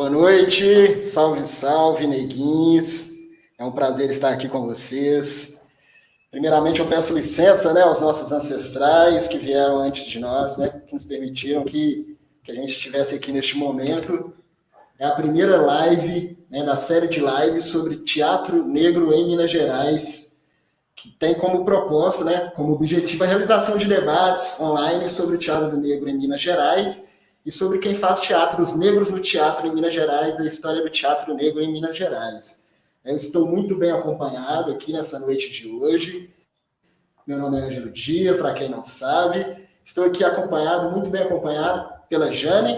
Boa noite, salve, salve, neguinhos. É um prazer estar aqui com vocês. Primeiramente, eu peço licença né, aos nossos ancestrais que vieram antes de nós, né, que nos permitiram que, que a gente estivesse aqui neste momento. É a primeira live né, da série de lives sobre teatro negro em Minas Gerais, que tem como propósito, né, como objetivo, a realização de debates online sobre o teatro negro em Minas Gerais e sobre quem faz teatros negros no teatro em Minas Gerais, a história do teatro negro em Minas Gerais. Eu estou muito bem acompanhado aqui nessa noite de hoje. Meu nome é Ângelo Dias, para quem não sabe. Estou aqui acompanhado, muito bem acompanhado, pela Jane,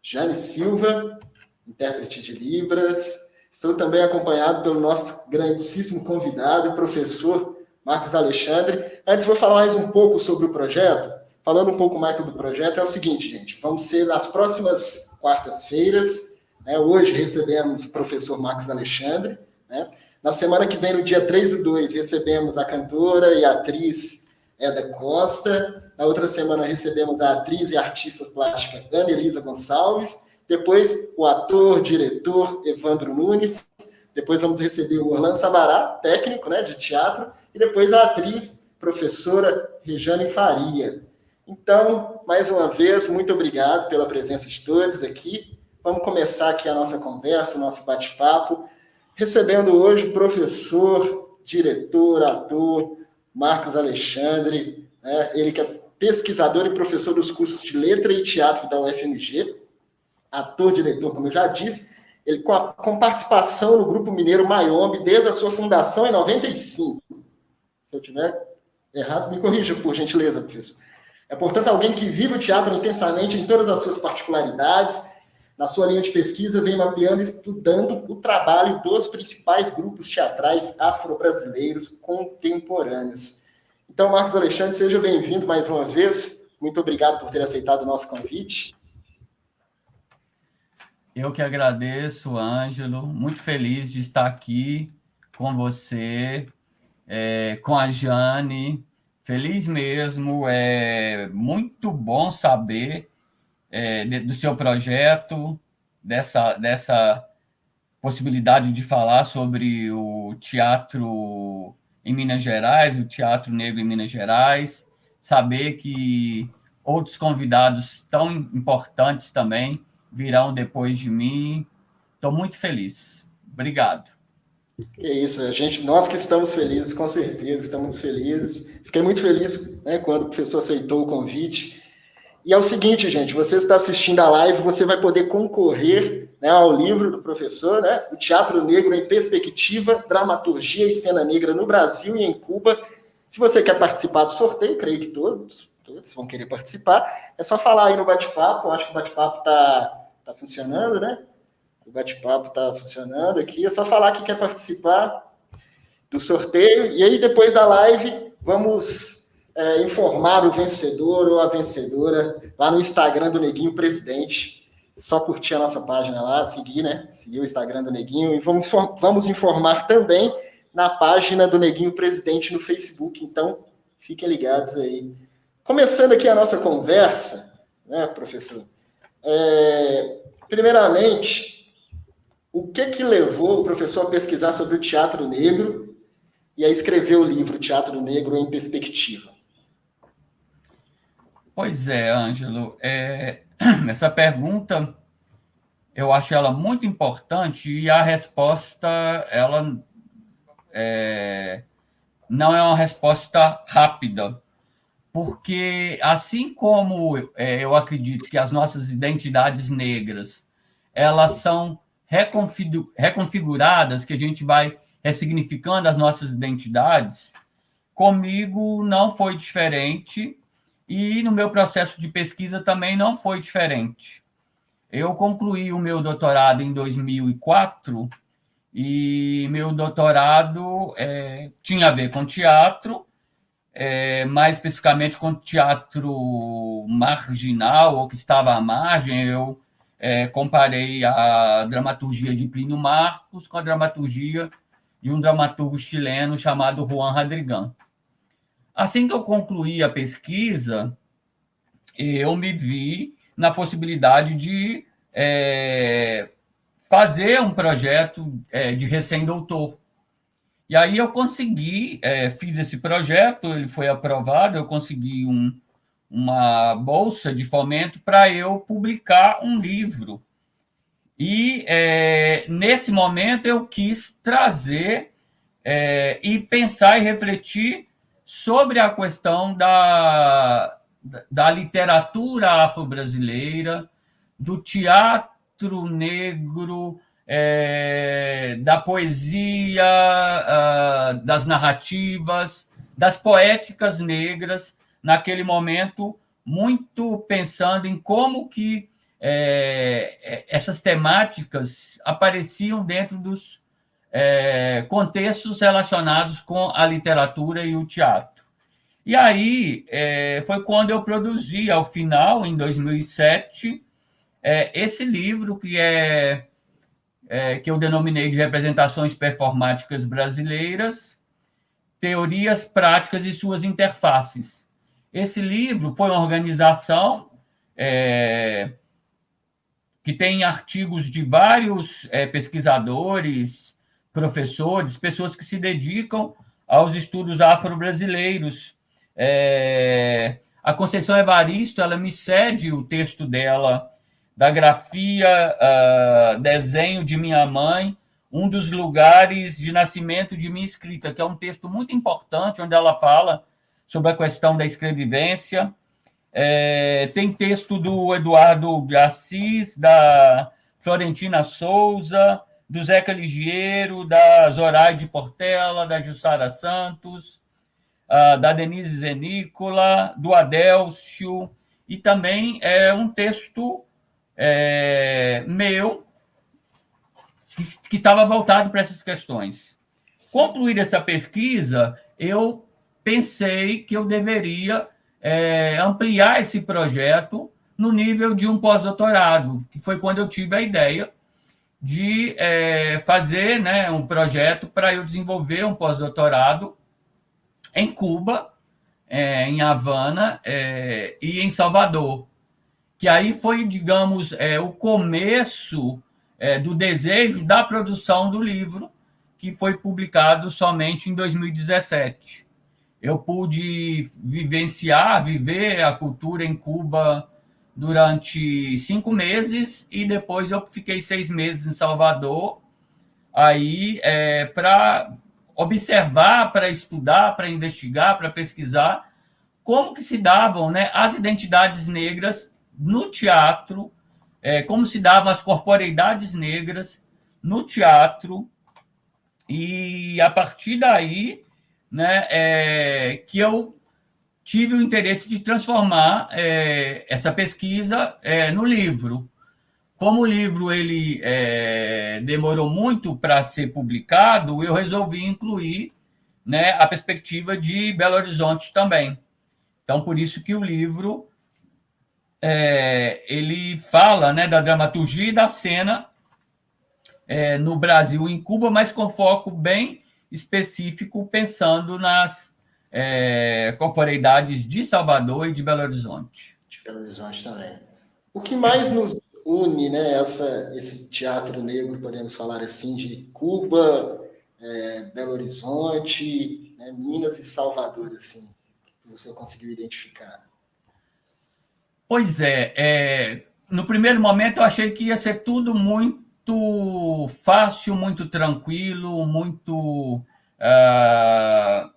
Jane Silva, intérprete de Libras. Estou também acompanhado pelo nosso grandíssimo convidado, o professor Marcos Alexandre. Antes, vou falar mais um pouco sobre o projeto. Falando um pouco mais sobre o projeto, é o seguinte, gente, vamos ser nas próximas quartas-feiras, né, hoje recebemos o professor Marcos Alexandre, né, na semana que vem, no dia 3 e 2, recebemos a cantora e atriz Eda Costa, na outra semana recebemos a atriz e artista plástica Ana Elisa Gonçalves, depois o ator, diretor Evandro Nunes, depois vamos receber o Orlando Sabará, técnico né, de teatro, e depois a atriz, professora Rejane Faria. Então, mais uma vez, muito obrigado pela presença de todos aqui. Vamos começar aqui a nossa conversa, o nosso bate-papo, recebendo hoje o professor, diretor, ator, Marcos Alexandre, né? ele que é pesquisador e professor dos cursos de letra e teatro da UFMG, ator, diretor, como eu já disse, ele com, a, com participação no Grupo Mineiro Mayombe desde a sua fundação em 95. Se eu tiver errado, me corrija, por gentileza, professor. É, portanto, alguém que vive o teatro intensamente em todas as suas particularidades. Na sua linha de pesquisa, vem mapeando e estudando o trabalho dos principais grupos teatrais afro-brasileiros contemporâneos. Então, Marcos Alexandre, seja bem-vindo mais uma vez. Muito obrigado por ter aceitado o nosso convite. Eu que agradeço, Ângelo. Muito feliz de estar aqui com você, é, com a Jane, Feliz mesmo, é muito bom saber é, do seu projeto, dessa, dessa possibilidade de falar sobre o teatro em Minas Gerais, o Teatro Negro em Minas Gerais, saber que outros convidados tão importantes também virão depois de mim. Estou muito feliz. Obrigado. Que isso, a gente, nós que estamos felizes, com certeza, estamos felizes. Fiquei muito feliz né, quando o professor aceitou o convite. E é o seguinte, gente, você está assistindo a live, você vai poder concorrer né, ao livro do professor, né, O Teatro Negro em Perspectiva, Dramaturgia e Cena Negra no Brasil e em Cuba. Se você quer participar do sorteio, creio que todos, todos vão querer participar, é só falar aí no bate-papo, acho que o bate-papo está tá funcionando, né? O bate-papo está funcionando aqui. É só falar que quer participar do sorteio. E aí, depois da live, vamos é, informar o vencedor ou a vencedora lá no Instagram do Neguinho Presidente. Só curtir a nossa página lá, seguir, né? Seguir o Instagram do Neguinho. E vamos, vamos informar também na página do Neguinho Presidente no Facebook. Então, fiquem ligados aí. Começando aqui a nossa conversa, né, professor? É, primeiramente, o que que levou o professor a pesquisar sobre o teatro negro e a escrever o livro Teatro Negro em Perspectiva? Pois é, Ângelo. É, essa pergunta eu acho ela muito importante e a resposta ela é, não é uma resposta rápida, porque assim como é, eu acredito que as nossas identidades negras elas são reconfiguradas, que a gente vai ressignificando as nossas identidades, comigo não foi diferente e no meu processo de pesquisa também não foi diferente. Eu concluí o meu doutorado em 2004 e meu doutorado é, tinha a ver com teatro, é, mais especificamente com teatro marginal, ou que estava à margem. Eu é, comparei a dramaturgia de Plínio Marcos com a dramaturgia de um dramaturgo chileno chamado Juan Radrigan. Assim que eu concluí a pesquisa, eu me vi na possibilidade de é, fazer um projeto é, de recém-doutor. E aí eu consegui, é, fiz esse projeto, ele foi aprovado, eu consegui um, uma bolsa de fomento para eu publicar um livro. E é, nesse momento eu quis trazer é, e pensar e refletir sobre a questão da, da literatura afro-brasileira, do teatro negro, é, da poesia, uh, das narrativas, das poéticas negras, naquele momento, muito pensando em como que é, essas temáticas apareciam dentro dos é, contextos relacionados com a literatura e o teatro. E aí é, foi quando eu produzi, ao final, em 2007, é, esse livro que é, é, que eu denominei de representações performáticas brasileiras, teorias práticas e suas interfaces. Esse livro foi uma organização é, que tem artigos de vários é, pesquisadores, professores, pessoas que se dedicam aos estudos afro-brasileiros. É, a Conceição Evaristo, ela me cede o texto dela, da grafia uh, Desenho de Minha Mãe, um dos lugares de nascimento de minha escrita, que é um texto muito importante, onde ela fala sobre a questão da escrevivência. É, tem texto do Eduardo de Assis, da Florentina Souza, do Zeca Ligiero, da Zoraide Portela, da Jussara Santos, da Denise Zenícola, do Adélcio, e também é um texto é, meu que, que, estava voltado para essas questões. Concluir essa pesquisa, eu pensei que eu deveria é, ampliar esse projeto no nível de um pós-doutorado, que foi quando eu tive a ideia de é, fazer né, um projeto para eu desenvolver um pós-doutorado em Cuba, é, em Havana é, e em Salvador. Que aí foi, digamos, é, o começo é, do desejo da produção do livro, que foi publicado somente em 2017. Eu pude vivenciar, viver a cultura em Cuba durante cinco meses e depois eu fiquei seis meses em Salvador, aí é, para observar, para estudar, para investigar, para pesquisar como que se davam né, as identidades negras no teatro, é, como se davam as corporeidades negras no teatro, e a partir daí né, é, que eu tive o interesse de transformar é, essa pesquisa é, no livro. Como o livro ele é, demorou muito para ser publicado, eu resolvi incluir né, a perspectiva de Belo Horizonte também. Então, por isso que o livro é, ele fala né, da dramaturgia e da cena é, no Brasil e em Cuba, mas com foco bem específico, pensando nas é, corporeidades de Salvador e de Belo Horizonte. De Belo Horizonte também. O que mais nos une, né, essa, esse teatro negro, podemos falar assim, de Cuba, é, Belo Horizonte, né, Minas e Salvador, assim, que você conseguiu identificar? Pois é, é, no primeiro momento eu achei que ia ser tudo muito fácil, muito tranquilo, muito uh,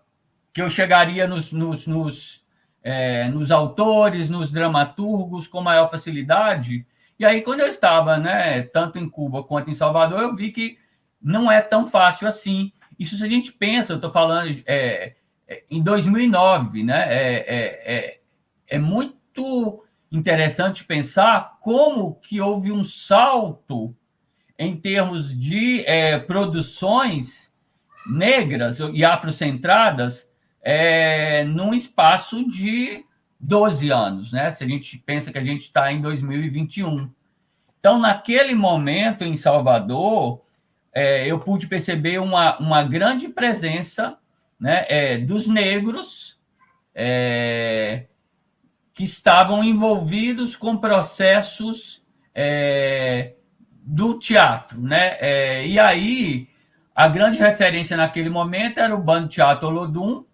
que eu chegaria nos, nos, nos, é, nos autores, nos dramaturgos com maior facilidade. E aí, quando eu estava, né, tanto em Cuba quanto em Salvador, eu vi que não é tão fácil assim. Isso se a gente pensa, eu estou falando é, é, em 2009, né, é, é, é, é muito interessante pensar como que houve um salto em termos de é, produções negras e afrocentradas é, num espaço de 12 anos, né? Se a gente pensa que a gente está em 2021. Então, naquele momento em Salvador, é, eu pude perceber uma, uma grande presença né, é, dos negros é, que estavam envolvidos com processos é, do teatro, né? É, e aí a grande referência naquele momento era o Bando Teatro Olodum,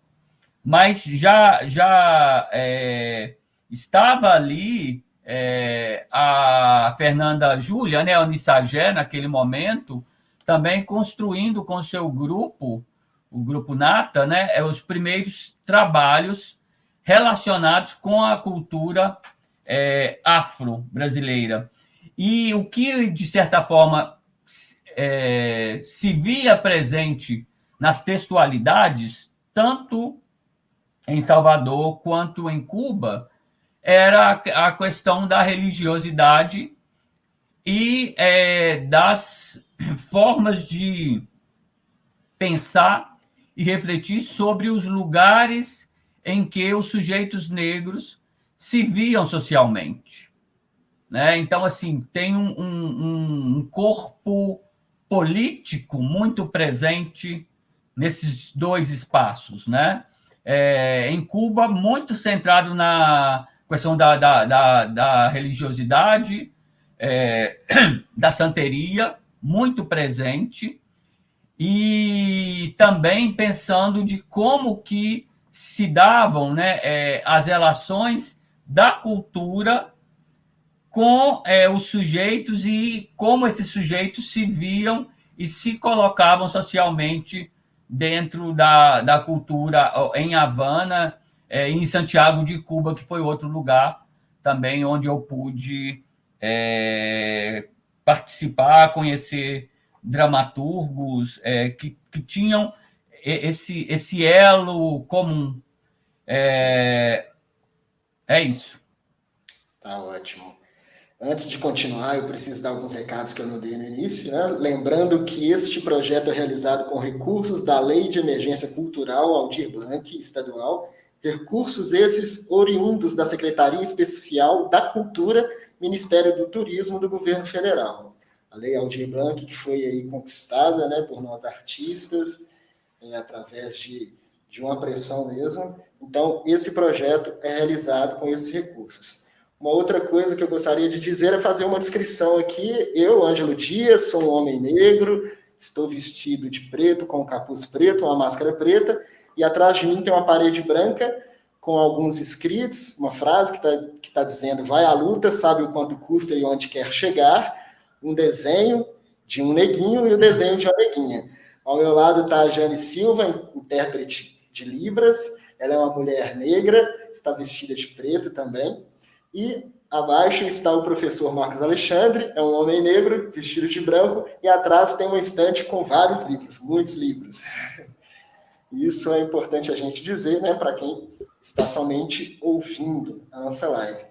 mas já já é, estava ali é, a Fernanda Júlia, né, a Unissagé, naquele momento, também construindo com seu grupo, o grupo Nata, né, é, os primeiros trabalhos relacionados com a cultura é, afro-brasileira. E o que, de certa forma, é, se via presente nas textualidades, tanto em Salvador quanto em Cuba, era a questão da religiosidade e é, das formas de pensar e refletir sobre os lugares em que os sujeitos negros se viam socialmente. Né? Então, assim, tem um, um, um corpo político muito presente nesses dois espaços. Né? É, em Cuba, muito centrado na questão da, da, da, da religiosidade, é, da santeria, muito presente, e também pensando de como que se davam né, é, as relações da cultura com é, os sujeitos e como esses sujeitos se viam e se colocavam socialmente dentro da, da cultura em Havana é, em Santiago de Cuba, que foi outro lugar também onde eu pude é, participar, conhecer dramaturgos é, que, que tinham esse, esse elo comum. É, é isso. Tá ótimo. Antes de continuar, eu preciso dar alguns recados que eu não dei no início. Né? Lembrando que este projeto é realizado com recursos da Lei de Emergência Cultural Aldir Blanc, estadual, Recursos esses oriundos da Secretaria Especial da Cultura, Ministério do Turismo do Governo Federal. A Lei Aldir Blanc, que foi aí conquistada né, por nós artistas, é, através de, de uma pressão mesmo. Então, esse projeto é realizado com esses recursos. Uma outra coisa que eu gostaria de dizer é fazer uma descrição aqui. Eu, Ângelo Dias, sou um homem negro, estou vestido de preto, com um capuz preto, uma máscara preta, e atrás de mim tem uma parede branca com alguns escritos, uma frase que está que tá dizendo: vai à luta, sabe o quanto custa e onde quer chegar. Um desenho de um neguinho e o desenho de uma neguinha. Ao meu lado está a Jane Silva, intérprete de Libras. Ela é uma mulher negra, está vestida de preto também. E abaixo está o professor Marcos Alexandre, é um homem negro, vestido de branco, e atrás tem uma estante com vários livros, muitos livros. Isso é importante a gente dizer, né, para quem está somente ouvindo a nossa live.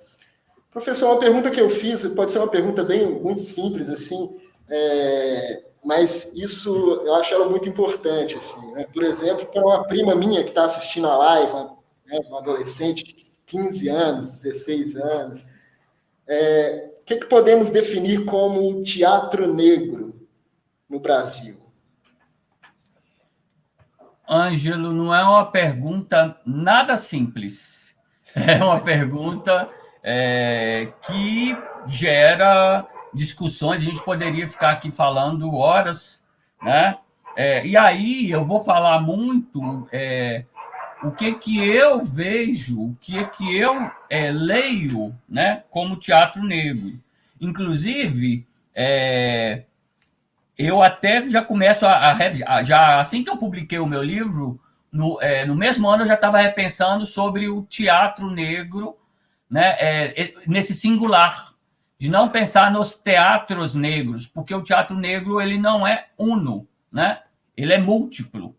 Professor, uma pergunta que eu fiz, pode ser uma pergunta bem muito simples, assim, é, mas isso eu acho ela muito importante. Assim, né? Por exemplo, para uma prima minha que está assistindo a live, uma, né, uma, adolescente 15 anos, 16 anos, é, o que, que podemos definir como teatro negro no Brasil? Ângelo, não é uma pergunta nada simples. É uma pergunta é, que gera discussões. A gente poderia ficar aqui falando horas, né? É, e aí eu vou falar muito é, o que que eu vejo, o que que eu é, leio, né? Como teatro negro. Inclusive, é, eu até já começo a, a, já assim que eu publiquei o meu livro no, é, no mesmo ano eu já estava repensando sobre o teatro negro né é, nesse singular de não pensar nos teatros negros porque o teatro negro ele não é uno né ele é múltiplo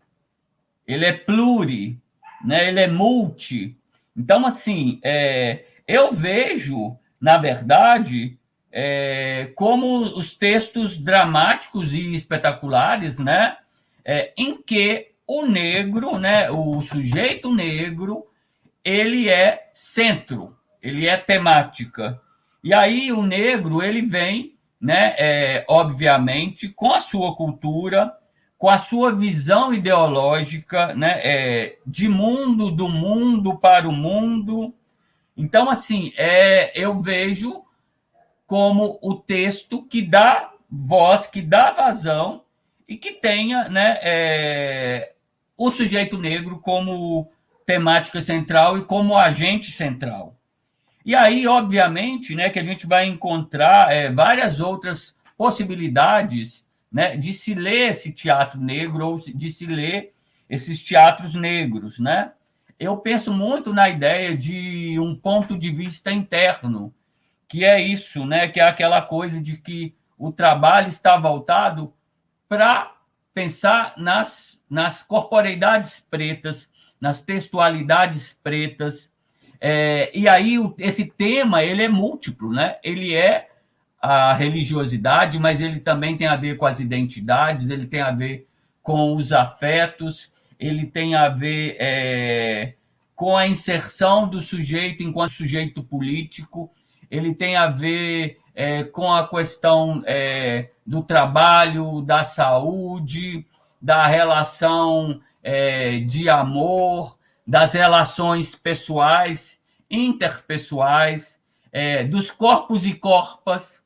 ele é pluri né? Ele é multi. Então assim é, eu vejo na verdade é, como os textos dramáticos e espetaculares, né, é, em que o negro, né, o sujeito negro, ele é centro, ele é temática. E aí o negro ele vem, né, é, obviamente, com a sua cultura, com a sua visão ideológica, né, é, de mundo, do mundo para o mundo. Então, assim, é, eu vejo como o texto que dá voz que dá vazão e que tenha né, é, o sujeito negro como temática central e como agente central. E aí, obviamente, né, que a gente vai encontrar é, várias outras possibilidades né, de se ler esse teatro negro ou de se ler esses teatros negros, né? Eu penso muito na ideia de um ponto de vista interno, que é isso, né? Que é aquela coisa de que o trabalho está voltado para pensar nas, nas corporeidades pretas, nas textualidades pretas. É, e aí esse tema ele é múltiplo, né? Ele é a religiosidade, mas ele também tem a ver com as identidades, ele tem a ver com os afetos, ele tem a ver é, com a inserção do sujeito enquanto sujeito político, ele tem a ver é, com a questão é, do trabalho, da saúde, da relação é, de amor, das relações pessoais, interpessoais, é, dos corpos e corpas.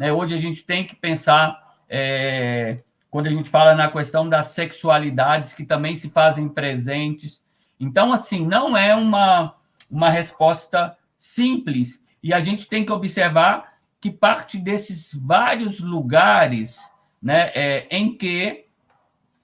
Né? Hoje a gente tem que pensar, é, quando a gente fala na questão das sexualidades, que também se fazem presentes. Então, assim, não é uma, uma resposta simples, e a gente tem que observar que parte desses vários lugares né, é, em que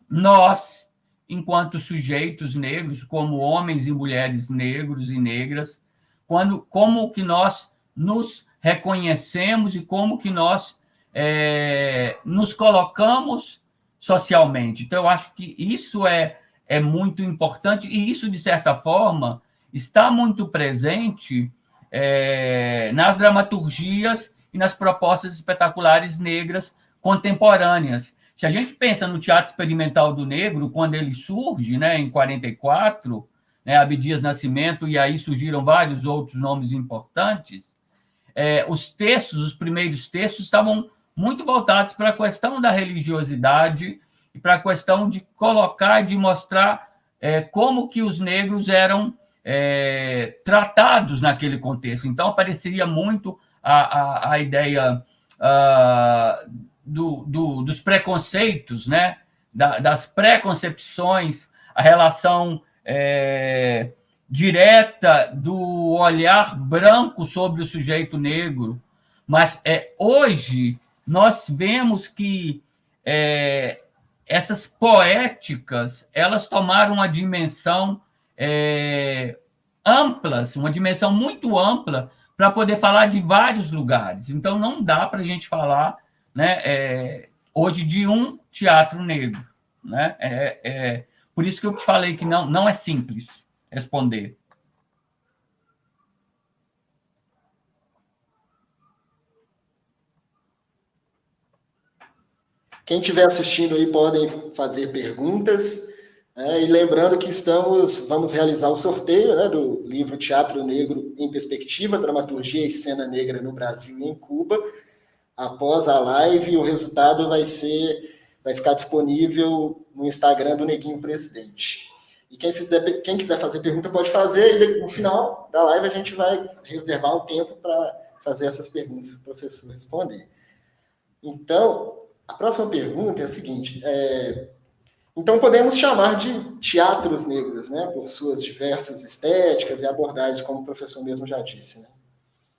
nós, enquanto sujeitos negros, como homens e mulheres negros e negras, quando, como que nós nos reconhecemos e como que nós é, nos colocamos socialmente. Então, eu acho que isso é, é muito importante e isso, de certa forma, está muito presente é, nas dramaturgias e nas propostas espetaculares negras contemporâneas. Se a gente pensa no teatro experimental do negro, quando ele surge, né, em 44, né, Abdias Nascimento, e aí surgiram vários outros nomes importantes, é, os textos, os primeiros textos, estavam muito voltados para a questão da religiosidade e para a questão de colocar, de mostrar é, como que os negros eram é, tratados naquele contexto. Então, apareceria muito a, a, a ideia uh, do, do, dos preconceitos, né? Da, das preconcepções, a relação é, direta do olhar branco sobre o sujeito negro. Mas é, hoje nós vemos que é, essas poéticas elas tomaram uma dimensão é, amplas, uma dimensão muito ampla para poder falar de vários lugares. Então, não dá para a gente falar né, é, hoje de um teatro negro. Né? É, é, por isso que eu te falei que não, não é simples responder. Quem estiver assistindo aí podem fazer perguntas. É, e lembrando que estamos, vamos realizar o sorteio né, do livro Teatro Negro em Perspectiva, Dramaturgia e Cena Negra no Brasil e em Cuba. Após a live, o resultado vai ser, vai ficar disponível no Instagram do Neguinho Presidente. E quem, fizer, quem quiser fazer pergunta pode fazer, e no final da live a gente vai reservar um tempo para fazer essas perguntas para o professor responder. Então, a próxima pergunta é a seguinte: é, então, podemos chamar de teatros negros, né, por suas diversas estéticas e abordagens, como o professor mesmo já disse. Né?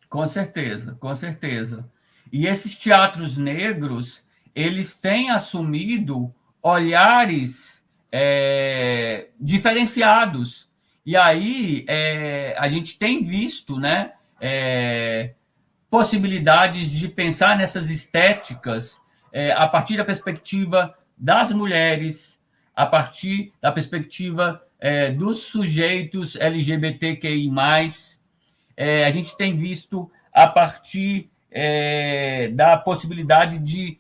Com certeza, com certeza. E esses teatros negros, eles têm assumido olhares é, diferenciados. E aí é, a gente tem visto né, é, possibilidades de pensar nessas estéticas é, a partir da perspectiva das mulheres, a partir da perspectiva é, dos sujeitos LGBTQI. É, a gente tem visto a partir é, da possibilidade de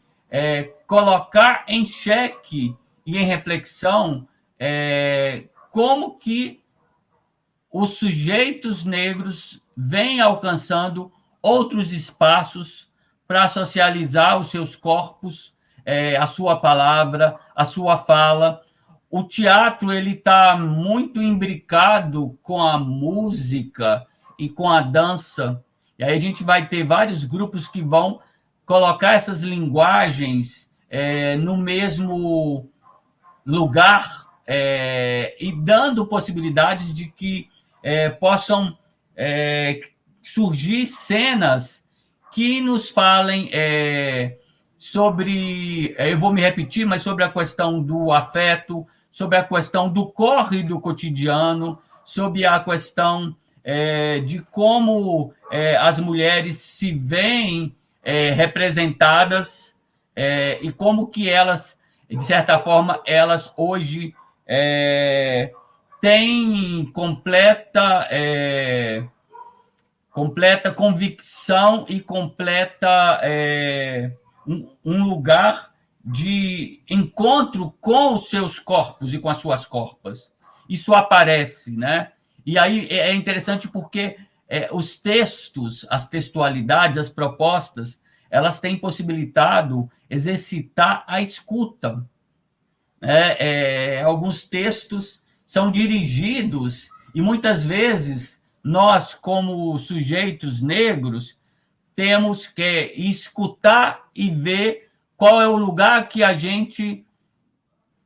colocar em xeque e em reflexão é, como que os sujeitos negros vêm alcançando outros espaços para socializar os seus corpos, é, a sua palavra, a sua fala, o teatro ele está muito imbricado com a música e com a dança. E aí a gente vai ter vários grupos que vão colocar essas linguagens é, no mesmo lugar é, e dando possibilidades de que é, possam é, surgir cenas que nos falem é, sobre, é, eu vou me repetir, mas sobre a questão do afeto, sobre a questão do corre do cotidiano, sobre a questão é, de como as mulheres se veem representadas e como que elas, de certa forma, elas hoje é, têm completa completa convicção e completa é, um, um, lugar de encontro com os seus corpos e com as suas corpas. Isso aparece, né? E aí é, é interessante porque é, os textos, as textualidades, as propostas, elas têm possibilitado exercitar a escuta. É, é, alguns textos são dirigidos e muitas vezes nós, como sujeitos negros, temos que escutar e ver qual é o lugar que a gente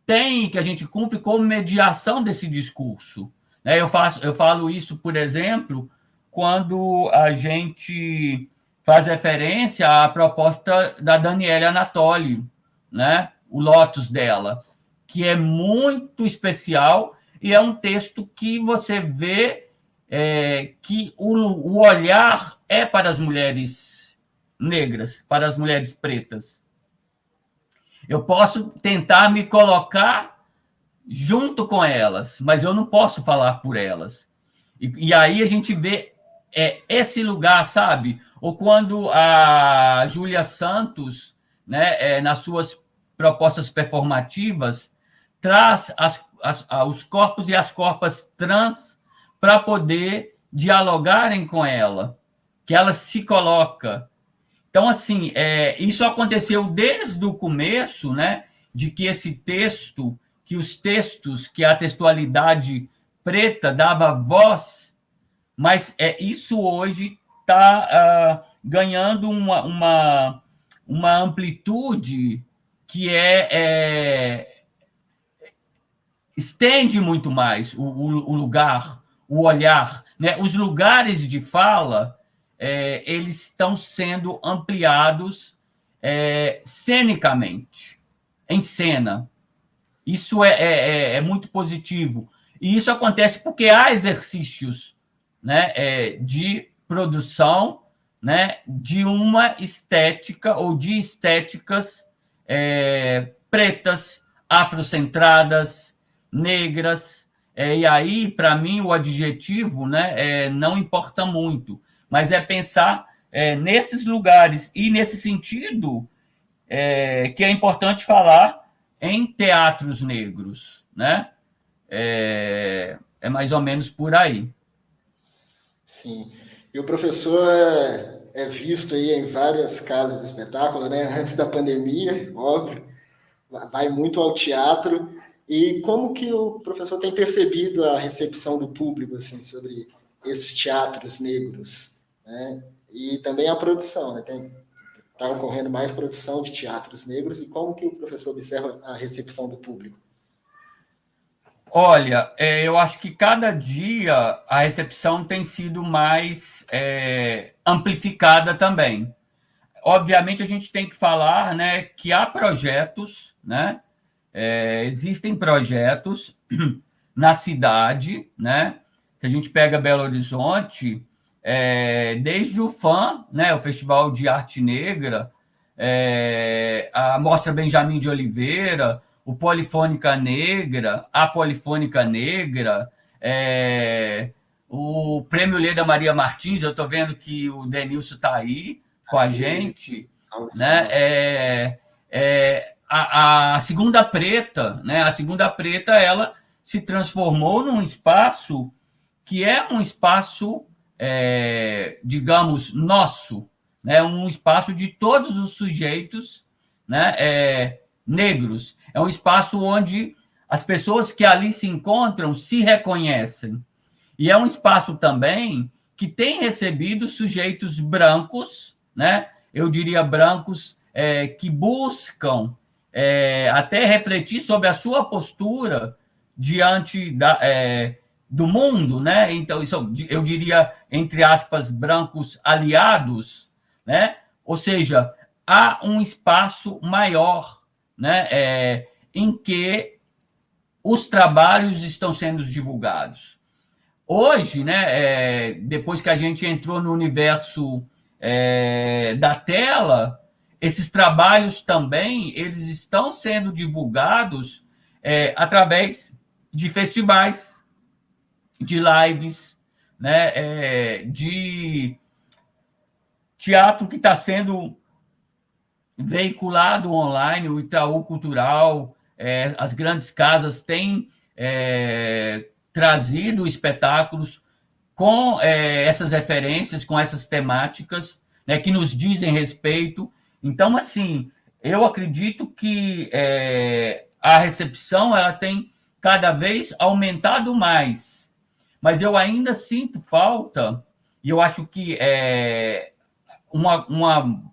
tem, que a gente cumpre como mediação desse discurso. Né? Eu, faço, eu falo isso, por exemplo, quando a gente faz referência à proposta da Daniela Anatoli, né? o Lotus dela, que é muito especial e é um texto que você vê é, que o, o olhar é para as mulheres negras, para as mulheres pretas. Eu posso tentar me colocar junto com elas, mas eu não posso falar por elas. E, e aí a gente vê é, esse lugar, sabe? Ou quando a Júlia Santos, né, é, nas suas propostas performativas, traz as, as, os corpos e as corpas trans para poder dialogarem com ela, que ela se coloca. Então, assim, é, isso aconteceu desde o começo, né? De que esse texto, que os textos, que a textualidade preta dava voz, mas é isso hoje está uh, ah, ganhando uma, uma, uma amplitude que é, é estende muito mais o, o, o lugar o olhar, né? Os lugares de fala é, eles estão sendo ampliados é, cenicamente, em cena. Isso é, é, é, é, muito positivo. E isso acontece porque há exercícios né, é, de produção né, de uma estética ou de estéticas é, pretas, afrocentradas, negras, é, e aí, para mim, o adjetivo né, é, não importa muito, mas é pensar é, nesses lugares e nesse sentido é, que é importante falar em teatros negros, né? É, é, mais ou menos por aí. Sim. E o professor é, é visto aí em várias casas de espetáculo, né? Antes da pandemia, óbvio, vai muito ao teatro. E como que o professor tem percebido a recepção do público assim sobre esses teatros negros, né? E também a produção, né? Tem está ocorrendo mais produção de teatros negros e como que o professor observa a recepção do público? Olha, é, eu acho que cada dia a recepção tem sido mais é, amplificada também. Obviamente, a gente tem que falar né, que há projetos né, é, existem projetos na cidade, né? Se a gente pega Belo Horizonte, é, desde o FAM, né, o Festival de Arte Negra, é, a Mostra Benjamin de Oliveira, o Polifônica Negra, a Polifônica Negra, é, o Prêmio Leda Maria Martins, eu estou vendo que o Denilson está aí com a gente, né? É, é, a, a segunda preta, né? A segunda preta, ela se transformou num espaço que é um espaço, é, digamos, nosso, né? Um espaço de todos os sujeitos, né? É, negros. É um espaço onde as pessoas que ali se encontram se reconhecem. E é um espaço também que tem recebido sujeitos brancos, né? eu diria, brancos é, que buscam é, até refletir sobre a sua postura diante da, é, do mundo, né? Então, isso eu diria, entre aspas, brancos aliados, né? Ou seja, há um espaço maior, né? É, em que os trabalhos estão sendo divulgados. Hoje, né, é, depois que a gente entrou no universo é, da tela, esses trabalhos também eles estão sendo divulgados é, através de festivais, de lives, né, é, de teatro que está sendo veiculado online, o Itaú Cultural, é, as grandes casas têm é, trazido espetáculos com é, essas referências, com essas temáticas, né, que nos dizem respeito. Então, assim, eu acredito que é, a recepção ela tem cada vez aumentado mais, mas eu ainda sinto falta, e eu acho que é uma, uma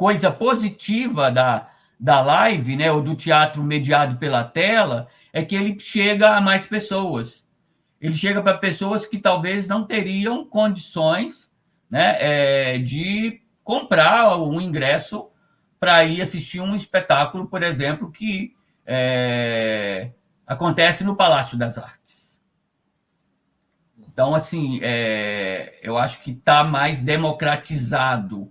coisa positiva da, da live, né, ou do teatro mediado pela tela, é que ele chega a mais pessoas. Ele chega para pessoas que talvez não teriam condições né, é, de comprar um ingresso para ir assistir um espetáculo, por exemplo, que é, acontece no Palácio das Artes. Então, assim, é, eu acho que está mais democratizado,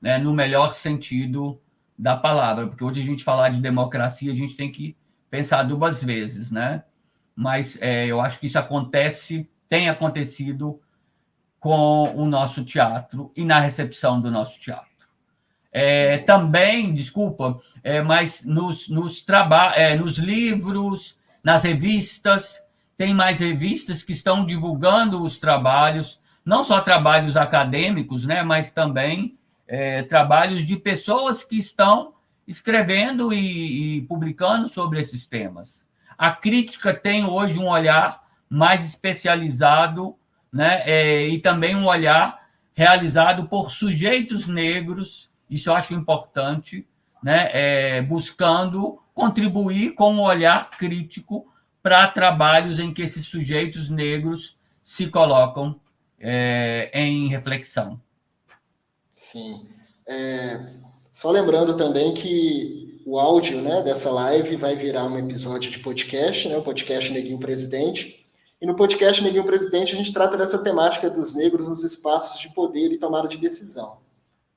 né, no melhor sentido da palavra, porque hoje a gente falar de democracia, a gente tem que pensar duas vezes, né? Mas é, eu acho que isso acontece, tem acontecido com o nosso teatro e na recepção do nosso teatro. É, também, desculpa, é, mas nos, nos, é, nos livros, nas revistas, tem mais revistas que estão divulgando os trabalhos, não só trabalhos acadêmicos, né, mas também é, trabalhos de pessoas que estão escrevendo e, e, publicando sobre esses temas. A crítica tem hoje um olhar mais especializado, né, é, e também um olhar realizado por sujeitos negros, isso eu acho importante, né, é, buscando contribuir com um olhar crítico para trabalhos em que esses sujeitos negros se colocam é, em reflexão. Sim. É, só lembrando também que o áudio né, dessa live vai virar um episódio de podcast, né, o podcast Neguinho Presidente. E no podcast Neguinho Presidente a gente trata dessa temática dos negros nos espaços de poder e tomada de decisão.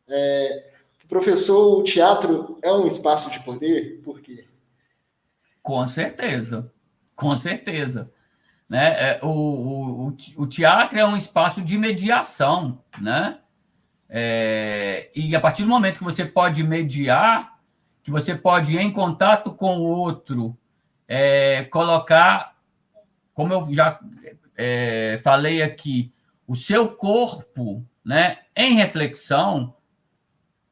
É, professor, o teatro é um espaço de poder? Por quê? Com certeza, com certeza. Né? É, o, o, o teatro é um espaço de mediação, né? É, e a partir do momento que você pode mediar, que você pode em contato com o outro, é, colocar, como eu já é, falei aqui, o seu corpo né, em reflexão,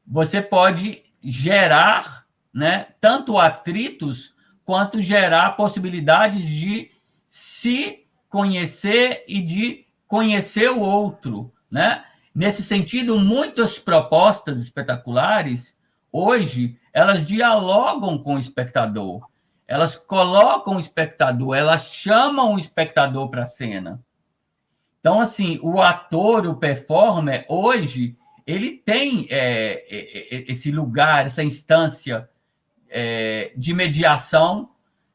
você pode gerar né, tanto atritos quanto gerar possibilidades de se conhecer e de conhecer o outro, né? Nesse sentido, muitas propostas espetaculares, hoje, elas dialogam com o espectador. Elas colocam o espectador, elas chamam o espectador para a cena. Então, assim, o ator, o performer, hoje, ele tem é, é, é esse lugar, essa instância é, de mediação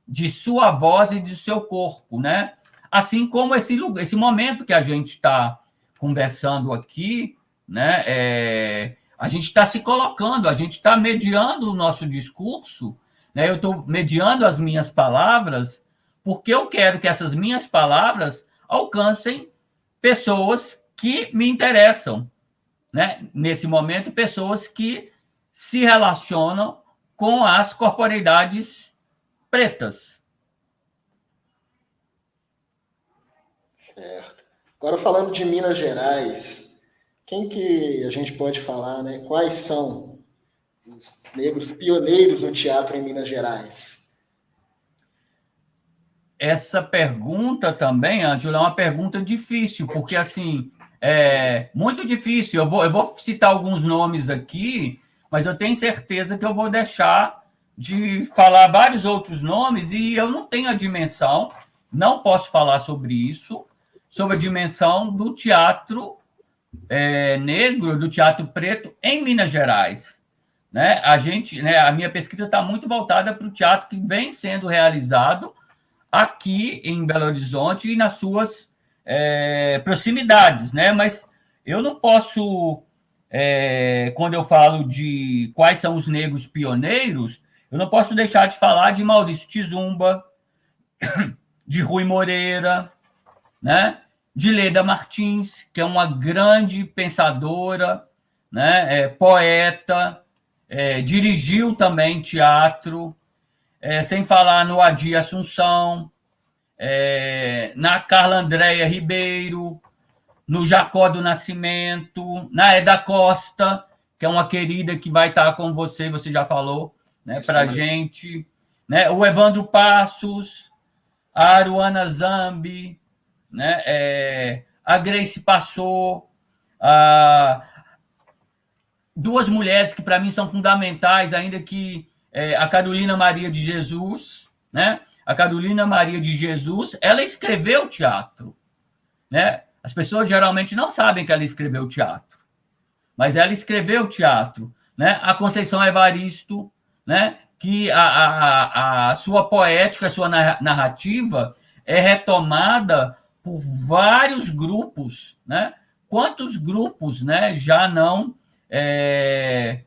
de sua voz e de seu corpo, né? Assim como esse, esse momento que a gente está conversando aqui, né? É, a gente está se colocando, a gente está mediando o nosso discurso, né? Eu estou mediando as minhas palavras, porque eu quero que essas minhas palavras alcancem pessoas que me interessam, né? Nesse momento, pessoas que se relacionam com as corporeidades pretas. Certo. Agora falando de Minas Gerais, quem que a gente pode falar, né? Quais são os negros pioneiros no teatro em Minas Gerais? Essa pergunta também, Ângelo, é uma pergunta difícil, porque assim, é muito difícil. Eu vou, eu vou citar alguns nomes aqui, mas eu tenho certeza que eu vou deixar de falar vários outros nomes e eu não tenho a dimensão, não posso falar sobre isso, sobre a dimensão do teatro é, negro, do teatro preto em Minas Gerais. Né? A gente, né, a minha pesquisa está muito voltada para o teatro que vem sendo realizado aqui em Belo Horizonte e nas suas é, proximidades, né? Mas eu não posso, é, quando eu falo de quais são os negros pioneiros, eu não posso deixar de falar de Maurício Tizumba, de Rui Moreira, né? De Leda Martins, que é uma grande pensadora, né? É, poeta, é, dirigiu também teatro, é, sem falar no Adi Assunção, é, na Carla Andréia Ribeiro, no Jacó do Nascimento, na Eda Costa, que é uma querida que vai estar com você, você já falou, né, para a gente, né, o Evandro Passos, a Aruana Zambi, né, é, a Grace Passou, a, duas mulheres que para mim são fundamentais, ainda que é, a Carolina Maria de Jesus, né, a Carolina Maria de Jesus, ela escreveu teatro, né? As pessoas geralmente não sabem que ela escreveu teatro, mas ela escreveu teatro, né? A Conceição Evaristo, né? Que a, a, a sua poética, a sua narrativa é retomada por vários grupos, né? Quantos grupos, né? Já não é,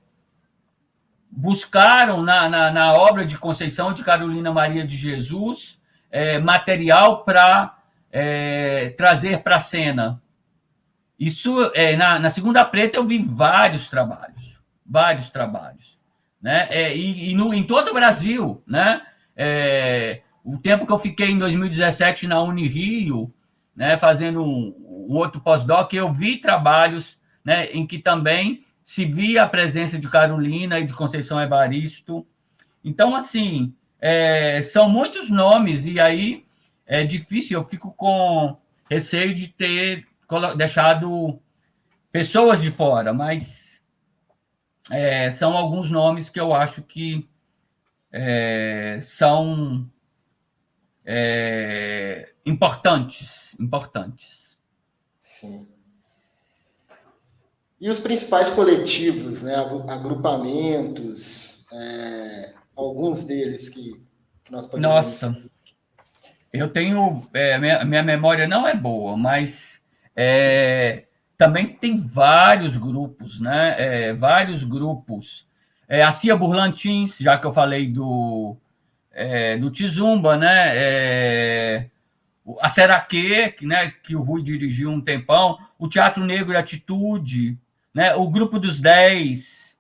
buscaram na, na, na, obra de Conceição de Carolina Maria de Jesus é, material para é, trazer para a cena. Isso, é, na, na Segunda Preta, eu vi vários trabalhos, vários trabalhos. Né? É, e, e no, em todo o Brasil, né? É, o tempo que eu fiquei em 2017 na Unirio, né, fazendo um, um outro pós-doc, eu vi trabalhos né, em que também se via a presença de Carolina e de Conceição Evaristo. Então, assim, é, são muitos nomes, e aí é difícil, eu fico com receio de ter deixado pessoas de fora, mas é, são alguns nomes que eu acho que é, são é, importantes, importantes. Sim. E os principais coletivos, né, agrupamentos, é, alguns deles que, que nós podemos... Nossa, eu tenho... É, minha, minha memória não é boa, mas é, também tem vários grupos, né? É, vários grupos. É, a Cia Burlantins, já que eu falei do, é, do Tizumba, né? É, a Seraque, né, que o Rui dirigiu um tempão, o Teatro Negro e Atitude, né? o Grupo dos Dez,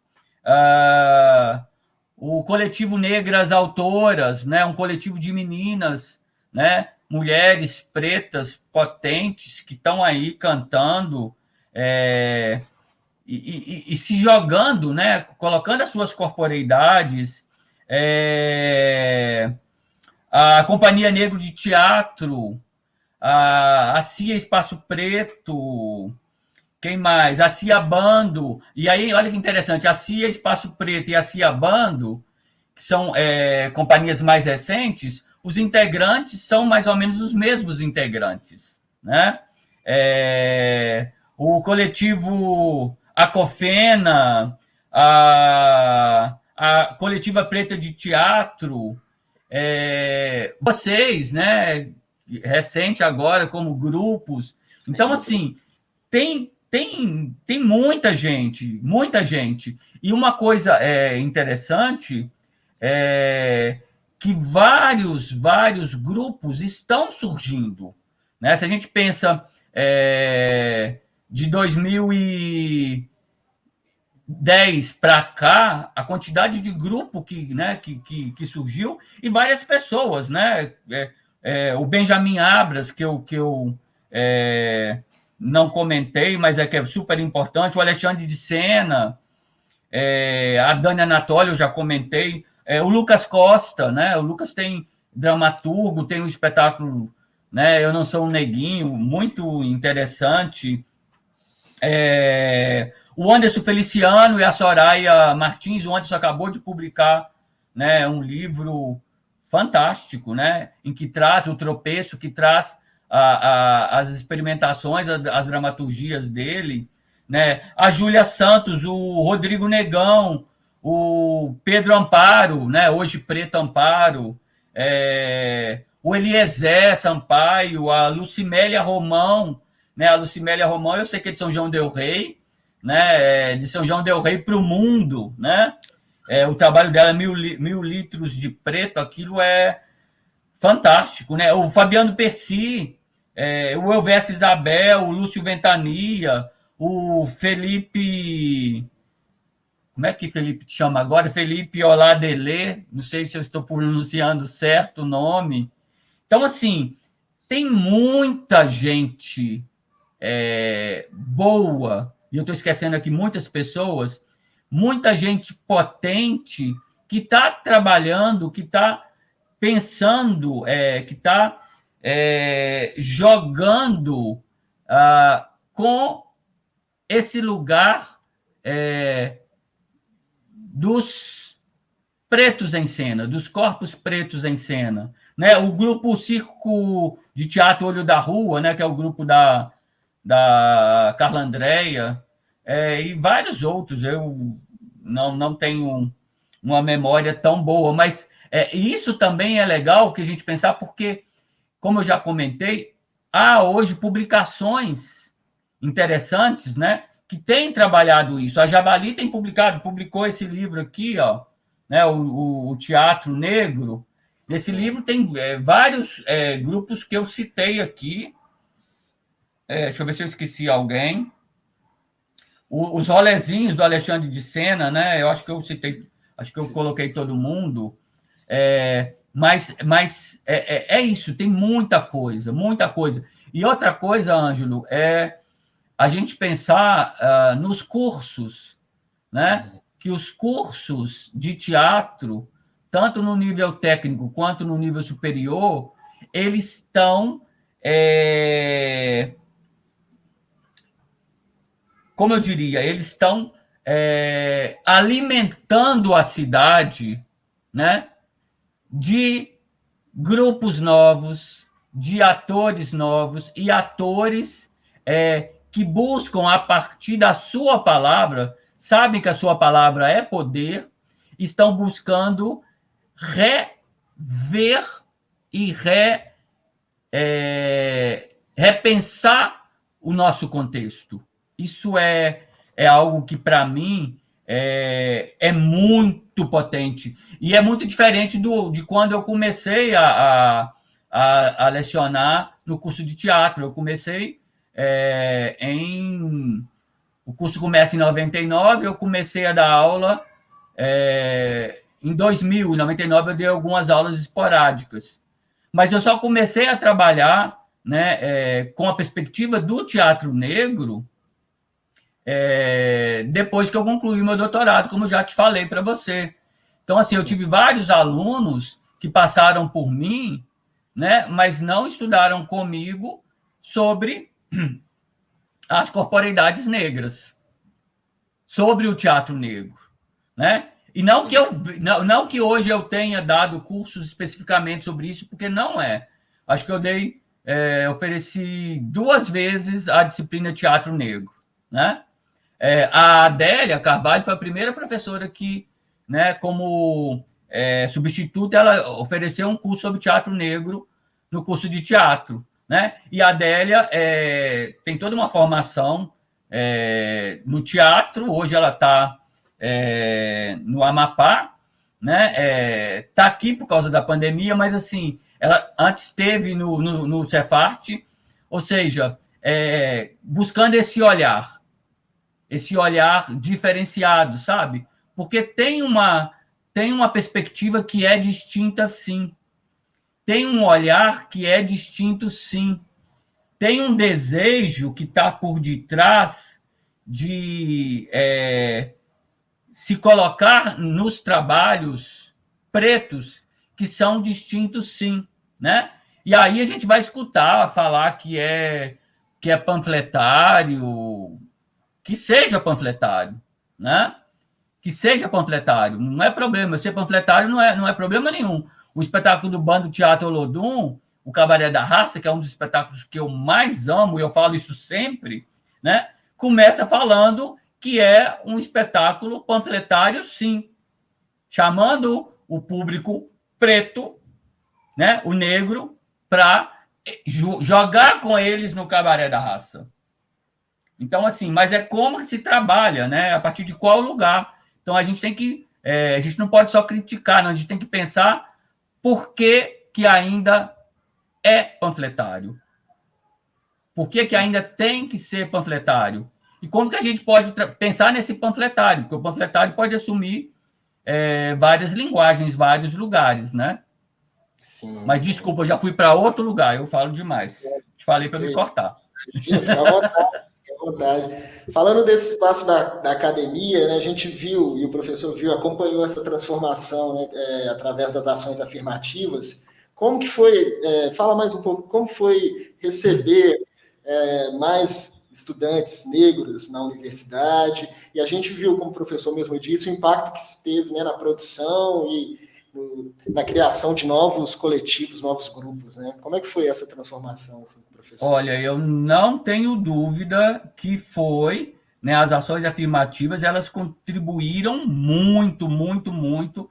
uh, o Coletivo Negras Autoras, né? um coletivo de meninas, né? mulheres pretas potentes que estão aí cantando é, e, e, e, se jogando, né? colocando as suas corporeidades. É, a Companhia Negro de Teatro, a, a CIA Espaço Preto, quem mais? A CIA Bando. E aí, olha que interessante, a CIA Espaço Preto e a CIA Bando, que são é, companhias mais recentes, os integrantes são mais ou menos os mesmos integrantes. Né? É, o coletivo Acofena, a, a coletiva preta de teatro, é, vocês, né, recente agora como grupos. Então, assim, tem tem, tem muita gente, muita gente. E uma coisa é, interessante é que vários, vários grupos estão surgindo. Né? Se a gente pensa é, de 2010 para cá, a quantidade de grupo que, né, que, que, que surgiu e várias pessoas, né? É, é, o Benjamin Abras, que eu, que eu é, não comentei, mas é que é super importante. O Alexandre de Sena, é, a Dani Anatólio, eu já comentei. É, o Lucas Costa, né? O Lucas tem dramaturgo, tem um espetáculo, né? Eu não sou um neguinho, muito interessante. É, o Anderson Feliciano e a Soraya Martins, o Anderson acabou de publicar né, um livro fantástico, né, em que traz o tropeço, que traz a, a, as experimentações, as dramaturgias dele, né, a Júlia Santos, o Rodrigo Negão, o Pedro Amparo, né, hoje Preto Amparo, é, o Eliezer Sampaio, a Lucimélia Romão, né, a Lucimélia Romão, eu sei que é de São João del Rei, né, é de São João del Rei para o mundo, né, é, o trabalho dela, mil, mil litros de preto, aquilo é fantástico, né, o Fabiano Percy, é, o Elvésio Isabel, o Lúcio Ventania, o Felipe como é que Felipe te chama agora? Felipe Oladele, não sei se eu estou pronunciando certo o nome. Então, assim, tem muita gente é, boa, e eu estou esquecendo aqui muitas pessoas, muita gente potente que está trabalhando, que está pensando, é, que está é, jogando ah, com esse lugar é, dos pretos em cena, dos corpos pretos em cena. Né? O grupo Circo de Teatro Olho da Rua, né? que é o grupo da, da Carla Andréia, é, e vários outros. Eu não, não tenho uma memória tão boa, mas é, isso também é legal que a gente pensar, porque, como eu já comentei, há hoje publicações interessantes, né? que tem trabalhado isso. A Javali tem publicado, publicou esse livro aqui, ó, né, o, o, o Teatro Negro. Esse livro tem é, vários é, grupos que eu citei aqui. É, deixa eu ver se eu esqueci alguém. O, os rolezinhos do Alexandre de Sena, né? Eu acho que eu citei, acho que eu coloquei todo mundo. É, mas mas é, é, é isso, tem muita coisa, muita coisa. E outra coisa, Ângelo, é a gente pensar uh, nos cursos, né? Que os cursos de teatro, tanto no nível técnico quanto no nível superior, eles estão é... como eu diria, eles estão é, alimentando a cidade, né? De grupos novos, de atores novos e atores é, que buscam a partir da sua palavra, sabem que a sua palavra é poder, estão buscando rever e re, é, repensar o nosso contexto. Isso é, é algo que, para mim, é, é, muito potente. E é muito diferente do, de quando eu comecei a, a, a lecionar no curso de teatro. Eu comecei é, em. O curso começa em 99, eu comecei a dar aula é, em 2000. Em 99, eu dei algumas aulas esporádicas. Mas eu só comecei a trabalhar né, é, com a perspectiva do teatro negro é, depois que eu concluí meu doutorado, como já te falei para você. Então, assim, eu tive vários alunos que passaram por mim, né, mas não estudaram comigo sobre as corporeidades negras, sobre o teatro negro, né? E não que eu não, não que hoje eu tenha dado cursos especificamente sobre isso, porque não é. Acho que eu dei é, ofereci duas vezes a disciplina teatro negro, né? É, a Adélia Carvalho foi a primeira professora que, né, como é, substituta, ela ofereceu um curso sobre teatro negro no curso de teatro. Né? E a Adélia é, tem toda uma formação é, no teatro, hoje ela está é, no Amapá, né? Está é, aqui por causa da pandemia, mas assim, ela antes esteve no, no, no Cefart, ou seja, é, buscando esse olhar, esse olhar diferenciado, sabe? Porque tem uma, tem uma perspectiva que é distinta, sim tem um olhar que é distinto, sim. Tem um desejo que está por detrás de é, se colocar nos trabalhos pretos que são distintos, sim, né? E aí a gente vai escutar falar que é que é panfletário, que seja panfletário, né? Que seja panfletário, não é problema. Ser panfletário não é, não é problema nenhum. O espetáculo do Bando Teatro Lodum, o Cabaré da Raça, que é um dos espetáculos que eu mais amo, e eu falo isso sempre, né? Começa falando que é um espetáculo panfletário, sim, chamando o público preto, né, o negro, para jogar com eles no cabaré da raça. Então, assim, mas é como que se trabalha, né? A partir de qual lugar. Então, a gente tem que. É, a gente não pode só criticar, não, a gente tem que pensar por que, que ainda é panfletário. Por que, que ainda tem que ser panfletário? E como que a gente pode pensar nesse panfletário? Porque o panfletário pode assumir é, várias linguagens, vários lugares, né? Sim, Mas sim. desculpa, eu já fui para outro lugar, eu falo demais. Te falei para me cortar. Fica à vontade, fica à vontade. Falando desse espaço da, da, academia, né, a gente viu, e o professor viu, acompanhou essa transformação né, é, através das ações afirmativas. Como que foi, é, fala mais um pouco, como foi receber é, mais estudantes negros na universidade, e a gente viu, como o professor mesmo disse, o impacto que isso teve né, na produção e na criação de novos coletivos, novos grupos. Né? Como é que foi essa transformação, assim, professor? Olha, eu não tenho dúvida que foi, né, as ações afirmativas, elas contribuíram muito, muito, muito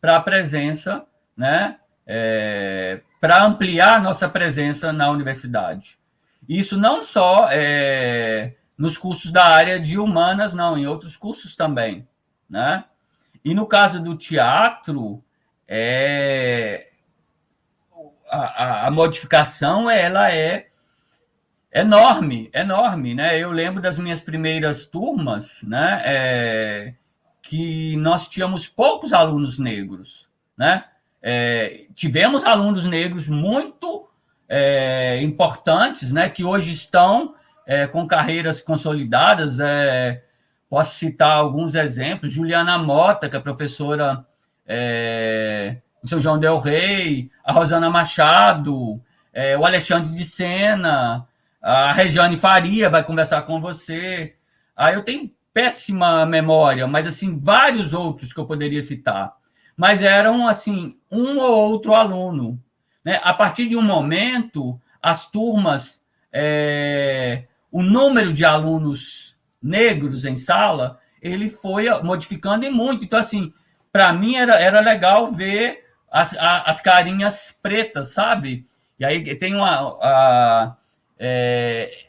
para a presença, né, é, para ampliar nossa presença na universidade. Isso não só é, nos cursos da área de humanas, não, em outros cursos também, né? E no caso do teatro, é, a, a, modificação ela é enorme, enorme, né? Eu lembro das minhas primeiras turmas, né? É, que nós tínhamos poucos alunos negros, né? É, tivemos alunos negros muito é, importantes, né, que hoje estão é, com carreiras consolidadas. É, posso citar alguns exemplos. Juliana Mota, que é professora é, em São João del Rei, a Rosana Machado, é, o Alexandre de Sena, a Regiane Faria vai conversar com você. Ah, eu tenho péssima memória, mas assim, vários outros que eu poderia citar. Mas eram assim, um ou outro aluno. Né? A partir de um momento, as turmas, é, o número de alunos negros em sala, ele foi modificando e muito. Então, assim, para mim era, era legal ver as, a, as carinhas pretas, sabe? E aí tem uma. A, é,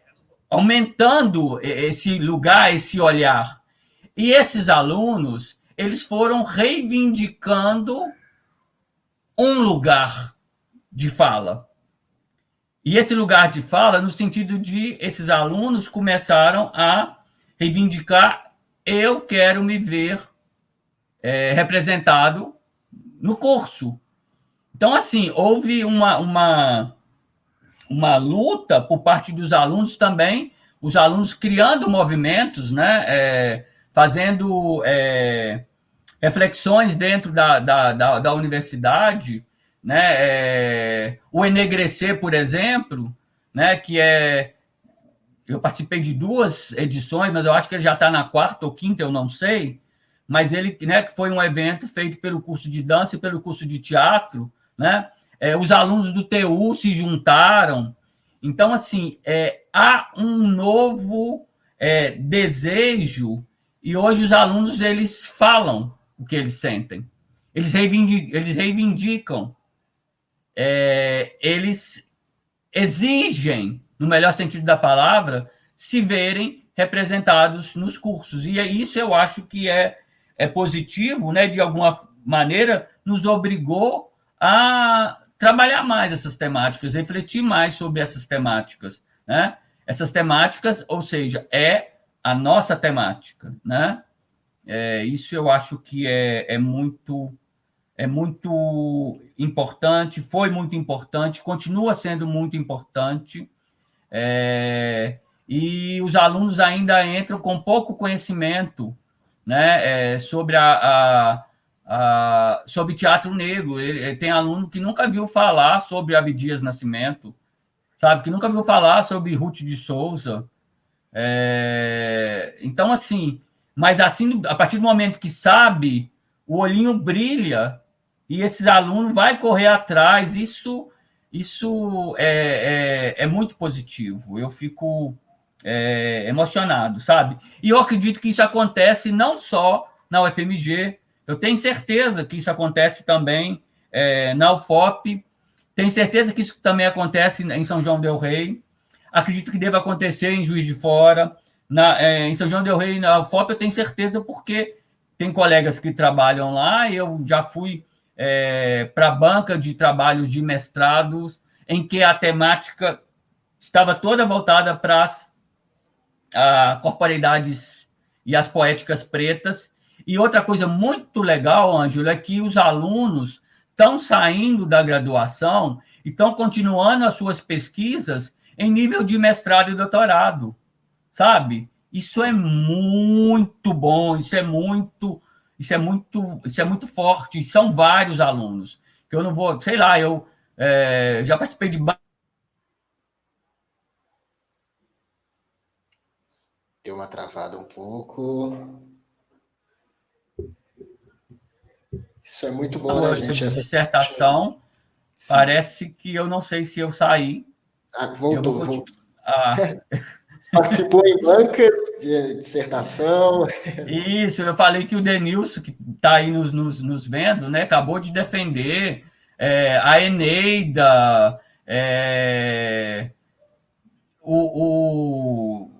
aumentando esse lugar, esse olhar. E esses alunos, eles foram reivindicando um lugar de fala. E esse lugar de fala, no sentido de esses alunos começaram a reivindicar: eu quero me ver é, representado no curso. Então, assim, houve uma, uma, uma luta por parte dos alunos também, os alunos criando movimentos, né, é, fazendo é, reflexões dentro da, da, da, da universidade né? É, o Enegrecer, por exemplo, né? Que é eu participei de duas edições, mas eu acho que ele já está na quarta ou quinta, eu não sei. Mas ele, né, que foi um evento feito pelo curso de dança e pelo curso de teatro, né? É, os alunos do TU se juntaram. Então, assim, é, há um novo é, desejo e hoje os alunos eles falam o que eles sentem. Eles reivindicam, eles reivindicam é, eles exigem, no melhor sentido da palavra, se verem representados nos cursos. E é isso eu acho que é, é positivo, né? De alguma maneira, nos obrigou a trabalhar mais essas temáticas, refletir mais sobre essas temáticas, né? Essas temáticas, ou seja, é a nossa temática, né? É, isso eu acho que é, é muito é muito importante, foi muito importante, continua sendo muito importante. É, e os alunos ainda entram com pouco conhecimento né, é, sobre, a, a, a, sobre teatro negro. Ele, tem aluno que nunca viu falar sobre Abdias Nascimento, sabe? Que nunca viu falar sobre Ruth de Souza. É, então, assim, mas assim, a partir do momento que sabe, o olhinho brilha e esses alunos vai correr atrás. Isso, isso é, é, é muito positivo. Eu fico é, emocionado, sabe? E eu acredito que isso acontece não só na UFMG, eu tenho certeza que isso acontece também é, na UFOP, tenho certeza que isso também acontece em São João del Rei, acredito que deva acontecer em Juiz de Fora, na, é, em São João del Rei, na UFOP, eu tenho certeza porque tem colegas que trabalham lá, eu já fui é, para a banca de trabalhos de mestrados, em que a temática estava toda voltada para as a corporeidades e as poéticas pretas. E outra coisa muito legal, Ângelo, é que os alunos estão saindo da graduação e estão continuando as suas pesquisas em nível de mestrado e doutorado, sabe? Isso é muito bom, isso é muito, isso é muito, isso é muito forte. São vários alunos que eu não vou, sei lá, eu é, já participei de Deu uma travada um pouco. Isso é muito bom, né, gente? Essa dissertação, Sim. parece que eu não sei se eu saí. Ah, voltou, eu voltou. Ah. Participou em bancas de dissertação. Isso, eu falei que o Denilson, que está aí nos, nos, nos, vendo, né, acabou de defender é, a Eneida, é, o, o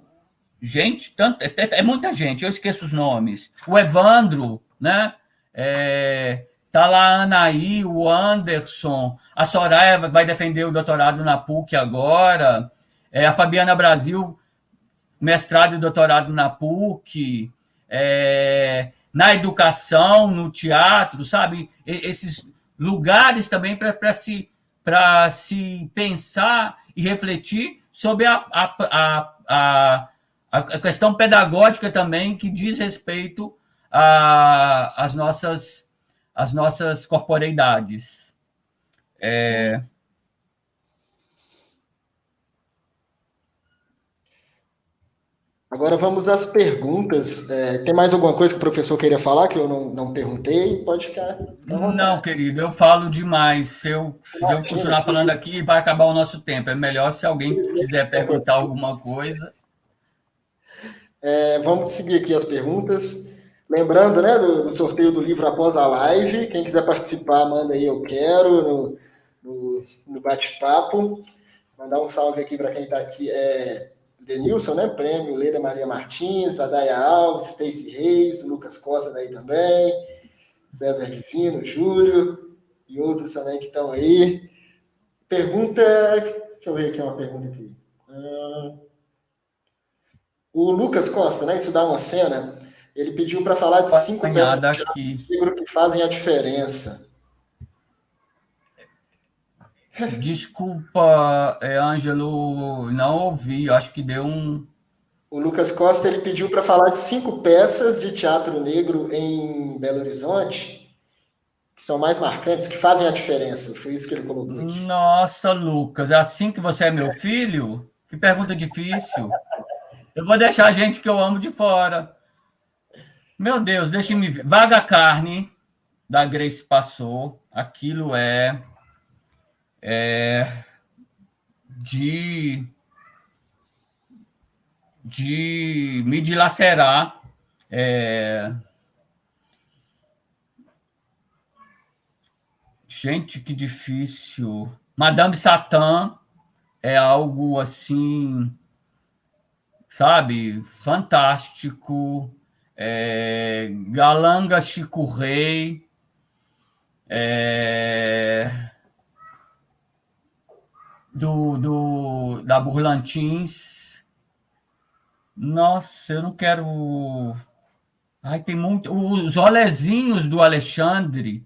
gente, tanto, é, é, muita gente, eu esqueço os nomes. O Evandro, né? É, tá lá a Anaí, o Anderson, a Soraya vai defender o doutorado na PUC agora, é, a Fabiana Brasil, mestrado e doutorado na PUC, é, na educação, no teatro, sabe? esses lugares também para se, se pensar e refletir sobre a, a, a, a a questão pedagógica também que diz respeito às nossas, às nossas corporeidades. É... Agora vamos às perguntas. É, tem mais alguma coisa que o professor queria falar que eu não, não perguntei? Pode ficar. ficar não, querido, eu falo demais. Se eu, se eu continuar falando aqui, vai acabar o nosso tempo. É melhor se alguém quiser perguntar alguma coisa. É, vamos seguir aqui as perguntas. Lembrando, né, do, do, sorteio do livro após a live. Quem quiser participar, manda aí eu quero no, no, no bate-papo. Mandar um salve aqui para quem está aqui. É Denilson, né? Prêmio Leda Maria Martins, Adaia Alves, Stacy Reis, Lucas Costa daí também, César Divino, Júlio e outros também que estão aí. Pergunta. Deixa eu ver aqui uma pergunta aqui. Uh... O Lucas Costa, né? Isso dá uma cena. Ele pediu para falar de cinco peças de negro que fazem a diferença. Desculpa, é, Ângelo, não ouvi. Acho que deu um. O Lucas Costa ele pediu para falar de cinco peças de teatro negro em Belo Horizonte que são mais marcantes, que fazem a diferença. Foi isso que ele colocou aqui. Nossa, Lucas, é assim que você é meu filho? Que pergunta difícil. Eu vou deixar a gente que eu amo de fora. Meu Deus, deixe-me ver. Vaga Carne, da Grace Passou. Aquilo é, é de, de me dilacerar. É, gente, que difícil. Madame Satã é algo assim sabe? Fantástico. É, Galanga Chico Rei. É, do, do, da Burlantins. Nossa, eu não quero. Ai, tem muito. Os olezinhos do Alexandre,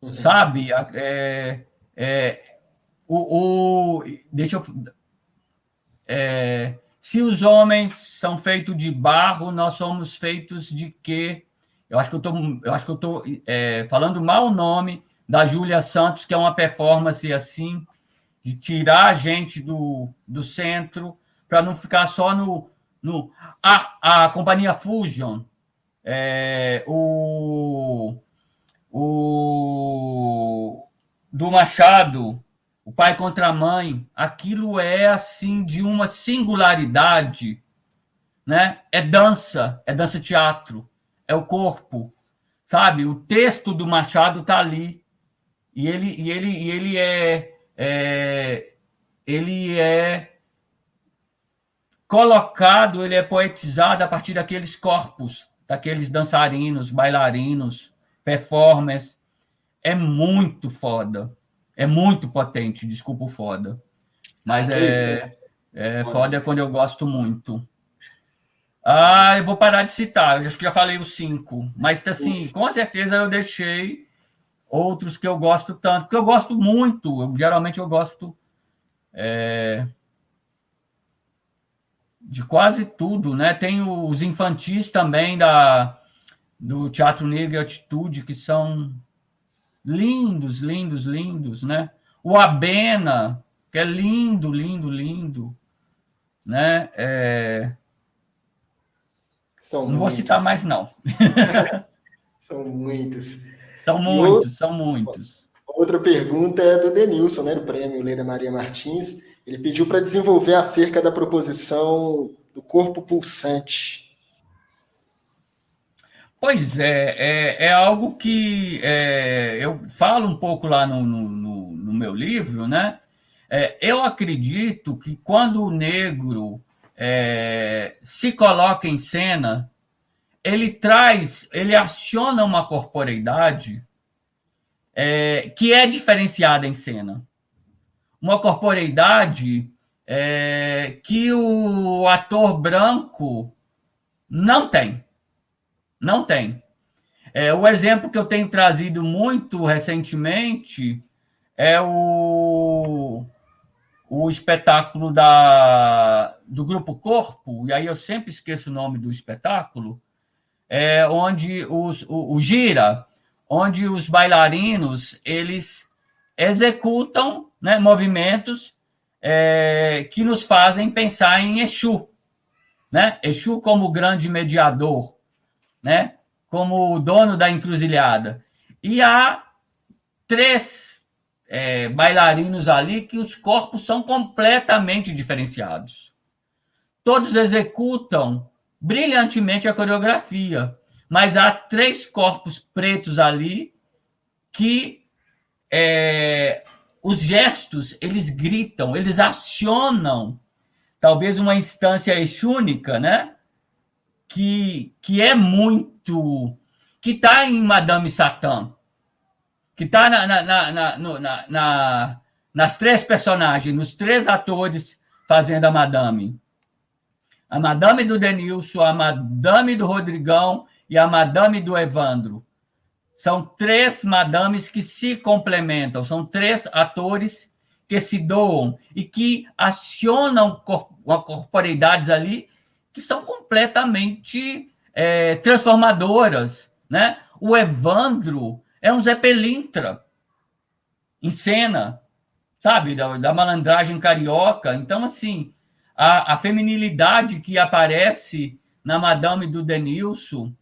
uhum. sabe? É, é, o, o, deixa eu. É, se os homens são feitos de barro, nós somos feitos de quê? Eu acho que eu tô, eu acho que eu tô é, falando mal o nome da Júlia Santos, que é uma performance assim de tirar a gente do, do centro para não ficar só no, No, a, a companhia Fusion, é, o, o do Machado, o pai contra a mãe, aquilo é assim de uma singularidade, né? É dança, é dança teatro, é o corpo, sabe? O texto do Machado está ali e ele e ele e ele é, é ele é colocado, ele é poetizado a partir daqueles corpos, daqueles dançarinos, bailarinos, performers. É muito foda. É muito potente, desculpa o foda. Mas ah, é, é foda é quando eu gosto muito. Ah, eu vou parar de citar, eu acho que já falei os cinco. Mas, assim, com certeza eu deixei outros que eu gosto tanto, porque eu gosto muito, eu, geralmente eu gosto é, de quase tudo, né? Tem os infantis também da, do Teatro Negro e Atitude, que são lindos, lindos, lindos, né? O Abena, que é lindo, lindo, lindo, né? É... São não muitos. vou citar mais, não. são muitos. São muitos, são muitos. Outra pergunta é do Denilson, né, do prêmio Leida Maria Martins. Ele pediu para desenvolver acerca da proposição do corpo pulsante. Pois é, é, é algo que é, eu falo um pouco lá no, no, no meu livro, né? É, eu acredito que quando o negro é, se coloca em cena, ele traz, ele aciona uma corporeidade é, que é diferenciada em cena. Uma corporeidade é, que o ator branco não tem. Não tem. É, o exemplo que eu tenho trazido muito recentemente é o, o espetáculo da, do Grupo Corpo, e aí eu sempre esqueço o nome do espetáculo, é, onde os, o, o Gira, onde os bailarinos eles executam né, movimentos é, que nos fazem pensar em Exu, né? Exu como grande mediador, né? Como dono da encruzilhada. E há três é, bailarinos ali que os corpos são completamente diferenciados. Todos executam brilhantemente a coreografia, mas há três corpos pretos ali que é, os gestos eles gritam, eles acionam talvez uma instância exúnica, né? Que, que é muito. que está em Madame Satã, que está na, na, na, na, na, nas três personagens, nos três atores fazendo a Madame. A Madame do Denilson, a Madame do Rodrigão e a Madame do Evandro. São três madames que se complementam, são três atores que se doam e que acionam corporeidades ali que são completamente é, transformadoras. Né? O Evandro é um Zé Pelintra em cena, sabe, da, da malandragem carioca. Então, assim, a, a feminilidade que aparece na Madame do Denilson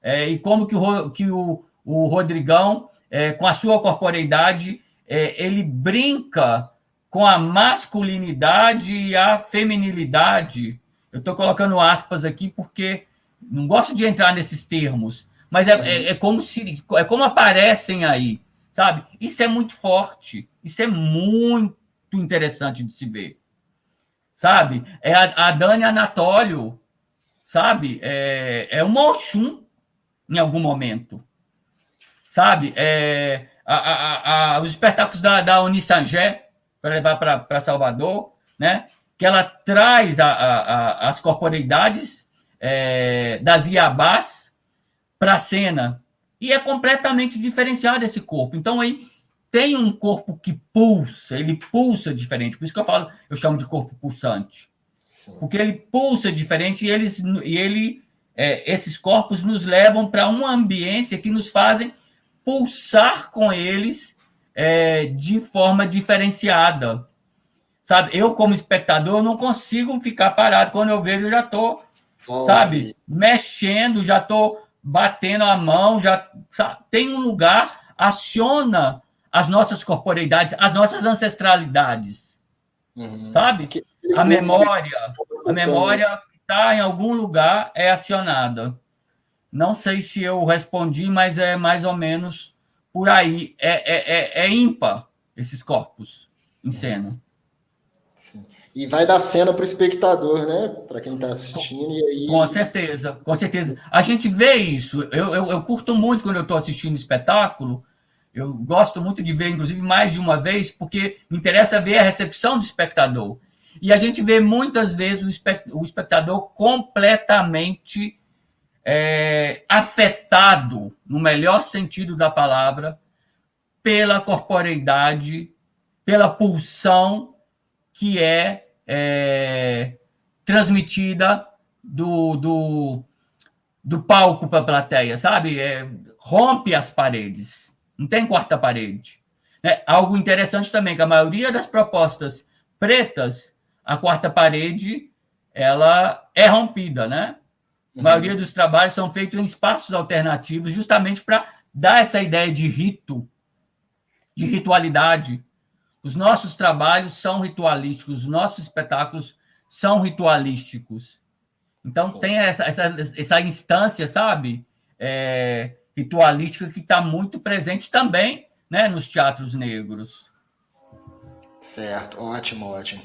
é, e como que o, que o, o Rodrigão, é, com a sua corporeidade, é, ele brinca com a masculinidade e a feminilidade. Eu estou colocando aspas aqui porque não gosto de entrar nesses termos, mas é, é, é, como se é como aparecem aí, sabe? Isso é muito forte, isso é muito interessante de se ver, sabe? É a, a Dani Anatólio, sabe? É, é uma Oxum em algum momento. Sabe? É, a, a, a, os espetáculos da, da Unisangé, para levar para Salvador, né? Que ela traz as corporeidades é, das Iabás para a cena. E é completamente diferenciado esse corpo. Então, aí tem um corpo que pulsa, ele pulsa diferente. Por isso que eu falo, eu chamo de corpo pulsante. Sim. Porque ele pulsa diferente e, eles, e ele é, esses corpos nos levam para uma ambiência que nos fazem pulsar com eles é, de forma diferenciada. Sabe? Eu, como espectador, não consigo ficar parado. Quando eu vejo, eu já estou, sabe, mexendo, já estou batendo a mão, já sabe? tem um lugar, aciona as nossas corporeidades, as nossas ancestralidades, uhum. sabe? A memória, a memória está em algum lugar é acionada. Não sei se eu respondi, mas é mais ou menos por aí. É, é, é, é ímpar esses corpos em cena. Sim. E vai dar cena para o espectador, né? Para quem está assistindo. E aí... Com certeza, com certeza. A gente vê isso. Eu, eu, eu curto muito quando eu estou assistindo espetáculo. Eu gosto muito de ver, inclusive, mais de uma vez, porque me interessa ver a recepção do espectador. E a gente vê muitas vezes o espectador completamente é, afetado, no melhor sentido da palavra, pela corporeidade, pela pulsão que é, é transmitida do, do, do palco para a plateia, sabe? É, rompe as paredes, não tem quarta parede. É, algo interessante também, que a maioria das propostas pretas, a quarta parede, ela é rompida, né? A uhum. maioria dos trabalhos são feitos em espaços alternativos, justamente para dar essa ideia de rito, de ritualidade. Os nossos trabalhos são ritualísticos, os nossos espetáculos são ritualísticos. Então, Sim. tem essa, essa, essa instância, sabe, é, ritualística que está muito presente também né, nos teatros negros. Certo, ótimo, ótimo.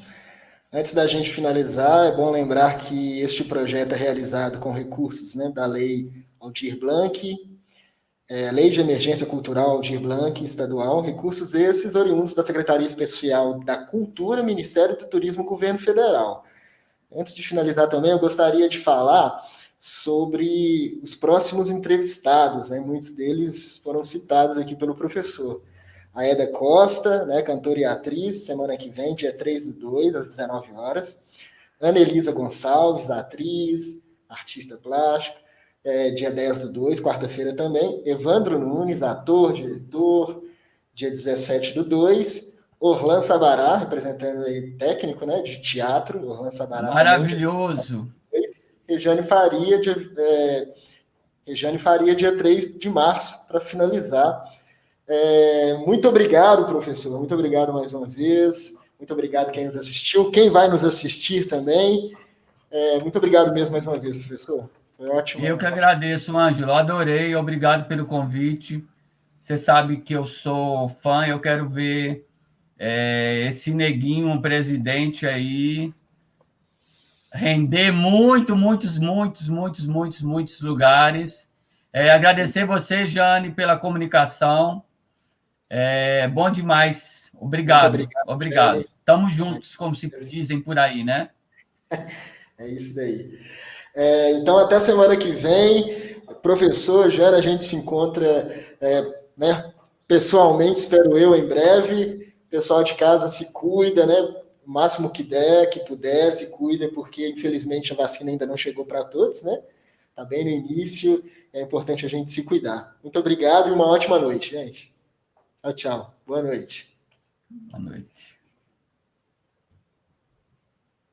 Antes da gente finalizar, é bom lembrar que este projeto é realizado com recursos né, da Lei Aldir Blanc, é, Lei de Emergência Cultural Aldir Blanc Estadual, recursos esses oriundos da Secretaria Especial da Cultura, Ministério do Turismo, Governo Federal. Antes de finalizar também, eu gostaria de falar sobre os próximos entrevistados, né? muitos deles foram citados aqui pelo professor a Eda Costa, né, cantora e atriz, semana que vem, dia 3 do 2, às 19 horas. Ana Elisa Gonçalves, atriz, artista plástico, é, dia 10 do 2, quarta-feira também. Evandro Nunes, ator, diretor, dia 17 do 2. Orlan Sabará, representando aí técnico né, de teatro. Orlan Sabará. Maravilhoso. Também, Rejane Faria, dia, é, Rejane Faria, dia 3 de março, para finalizar é, muito obrigado, professor. Muito obrigado mais uma vez. Muito obrigado quem nos assistiu, quem vai nos assistir também. É, muito obrigado mesmo mais uma vez, professor. Foi ótimo. Eu que agradeço, Ângelo. Adorei. Obrigado pelo convite. Você sabe que eu sou fã. Eu quero ver é, esse neguinho, um presidente aí, render muito, muitos, muitos, muitos, muitos, muitos lugares. É, agradecer você, Jane, pela comunicação. É bom demais. Obrigado. Obrigado. obrigado. Estamos juntos, como se dizem por aí, né? É isso daí. É, então, até semana que vem. Professor Jana, a gente se encontra é, né, pessoalmente, espero eu, em breve. Pessoal de casa se cuida, né? O máximo que der, que puder, se cuida, porque infelizmente a vacina ainda não chegou para todos, né? Está bem no início, é importante a gente se cuidar. Muito obrigado e uma ótima noite, gente. Tchau, tchau. Boa noite. Boa noite.